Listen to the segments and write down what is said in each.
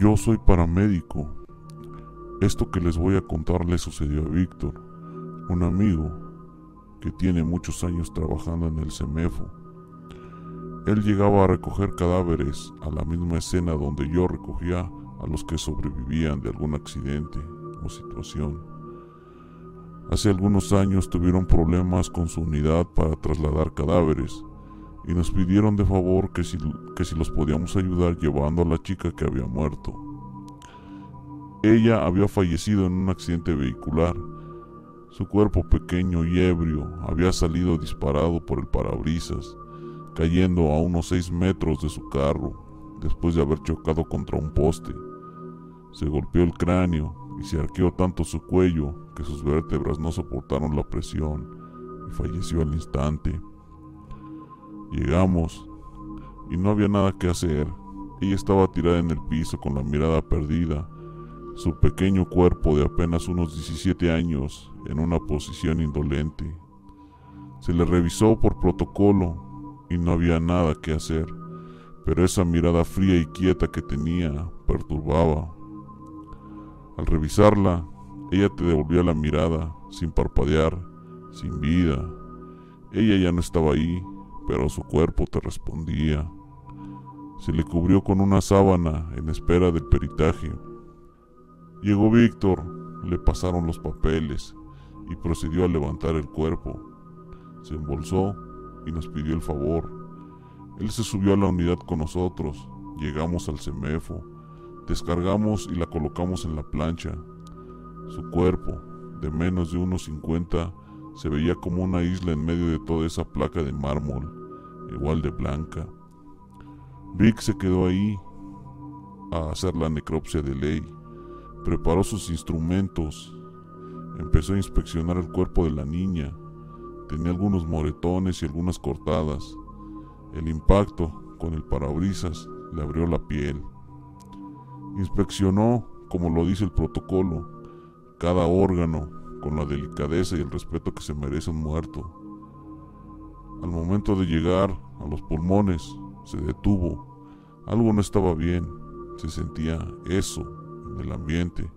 Yo soy paramédico. Esto que les voy a contar le sucedió a Víctor, un amigo que tiene muchos años trabajando en el CEMEFO. Él llegaba a recoger cadáveres a la misma escena donde yo recogía a los que sobrevivían de algún accidente o situación. Hace algunos años tuvieron problemas con su unidad para trasladar cadáveres y nos pidieron de favor que si, que si los podíamos ayudar llevando a la chica que había muerto. Ella había fallecido en un accidente vehicular. Su cuerpo pequeño y ebrio había salido disparado por el parabrisas, cayendo a unos seis metros de su carro después de haber chocado contra un poste. Se golpeó el cráneo y se arqueó tanto su cuello que sus vértebras no soportaron la presión y falleció al instante. Llegamos y no había nada que hacer. Ella estaba tirada en el piso con la mirada perdida, su pequeño cuerpo de apenas unos 17 años en una posición indolente. Se le revisó por protocolo y no había nada que hacer, pero esa mirada fría y quieta que tenía perturbaba. Al revisarla, ella te devolvía la mirada, sin parpadear, sin vida. Ella ya no estaba ahí, pero su cuerpo te respondía. Se le cubrió con una sábana en espera del peritaje. Llegó Víctor, le pasaron los papeles y procedió a levantar el cuerpo. Se embolsó y nos pidió el favor. Él se subió a la unidad con nosotros, llegamos al CEMEFO, descargamos y la colocamos en la plancha. Su cuerpo, de menos de unos 50, se veía como una isla en medio de toda esa placa de mármol igual de blanca. Vic se quedó ahí a hacer la necropsia de ley. Preparó sus instrumentos. Empezó a inspeccionar el cuerpo de la niña. Tenía algunos moretones y algunas cortadas. El impacto con el parabrisas le abrió la piel. Inspeccionó, como lo dice el protocolo, cada órgano con la delicadeza y el respeto que se merece un muerto. Al momento de llegar a los pulmones, se detuvo. Algo no estaba bien. Se sentía eso en el ambiente.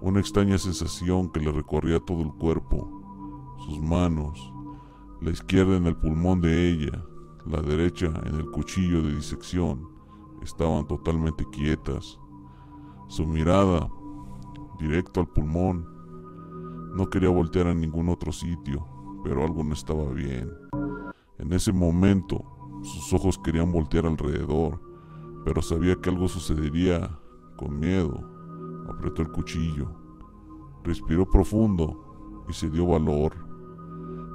Una extraña sensación que le recorría todo el cuerpo. Sus manos, la izquierda en el pulmón de ella, la derecha en el cuchillo de disección, estaban totalmente quietas. Su mirada, directo al pulmón, no quería voltear a ningún otro sitio, pero algo no estaba bien. En ese momento, sus ojos querían voltear alrededor, pero sabía que algo sucedería. Con miedo, apretó el cuchillo, respiró profundo y se dio valor.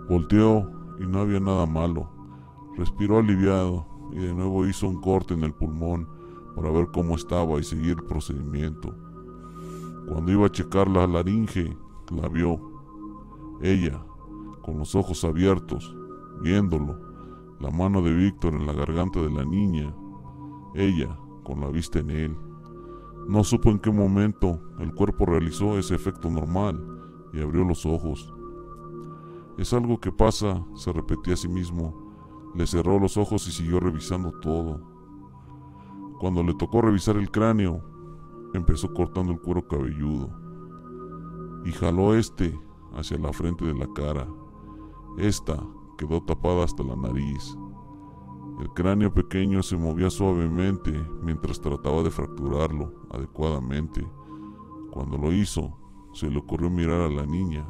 Volteó y no había nada malo. Respiró aliviado y de nuevo hizo un corte en el pulmón para ver cómo estaba y seguir el procedimiento. Cuando iba a checar la laringe, la vio. Ella, con los ojos abiertos, viéndolo, la mano de Víctor en la garganta de la niña, ella con la vista en él. No supo en qué momento el cuerpo realizó ese efecto normal y abrió los ojos. Es algo que pasa, se repetía a sí mismo. Le cerró los ojos y siguió revisando todo. Cuando le tocó revisar el cráneo, empezó cortando el cuero cabelludo y jaló este hacia la frente de la cara. Esta quedó tapada hasta la nariz. El cráneo pequeño se movía suavemente mientras trataba de fracturarlo adecuadamente. Cuando lo hizo, se le ocurrió mirar a la niña.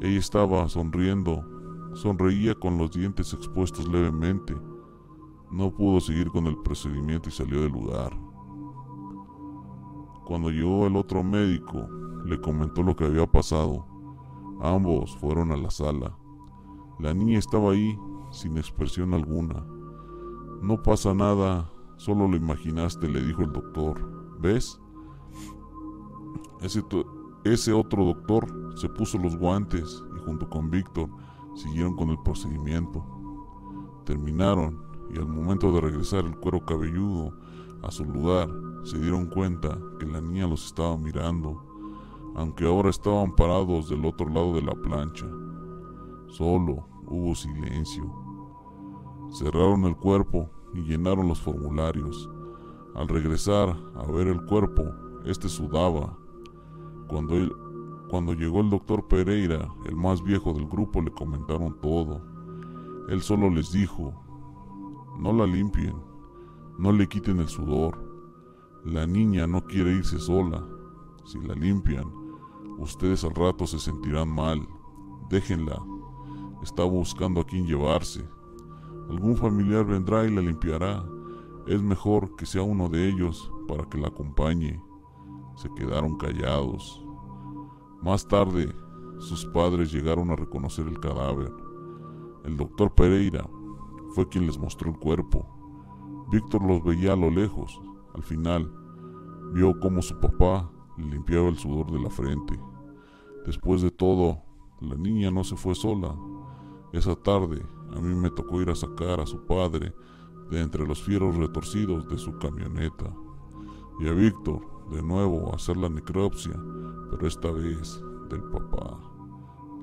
Ella estaba sonriendo, sonreía con los dientes expuestos levemente. No pudo seguir con el procedimiento y salió del lugar. Cuando llegó el otro médico, le comentó lo que había pasado. Ambos fueron a la sala. La niña estaba ahí, sin expresión alguna. No pasa nada, solo lo imaginaste, le dijo el doctor. ¿Ves? Ese, ese otro doctor se puso los guantes y junto con Víctor siguieron con el procedimiento. Terminaron y al momento de regresar el cuero cabelludo a su lugar, se dieron cuenta que la niña los estaba mirando, aunque ahora estaban parados del otro lado de la plancha. Solo hubo silencio. Cerraron el cuerpo y llenaron los formularios. Al regresar a ver el cuerpo, este sudaba. Cuando, él, cuando llegó el doctor Pereira, el más viejo del grupo, le comentaron todo. Él solo les dijo, no la limpien, no le quiten el sudor. La niña no quiere irse sola. Si la limpian, ustedes al rato se sentirán mal. Déjenla. Está buscando a quien llevarse. Algún familiar vendrá y la limpiará. Es mejor que sea uno de ellos para que la acompañe. Se quedaron callados. Más tarde, sus padres llegaron a reconocer el cadáver. El doctor Pereira fue quien les mostró el cuerpo. Víctor los veía a lo lejos. Al final, vio cómo su papá limpiaba el sudor de la frente. Después de todo, la niña no se fue sola. Esa tarde, a mí me tocó ir a sacar a su padre de entre los fieros retorcidos de su camioneta. Y a Víctor, de nuevo, a hacer la necropsia, pero esta vez del papá.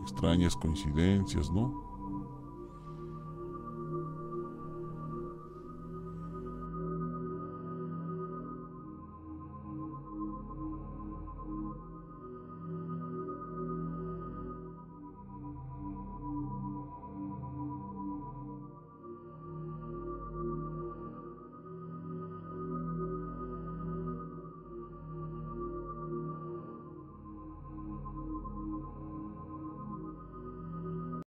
Extrañas coincidencias, ¿no?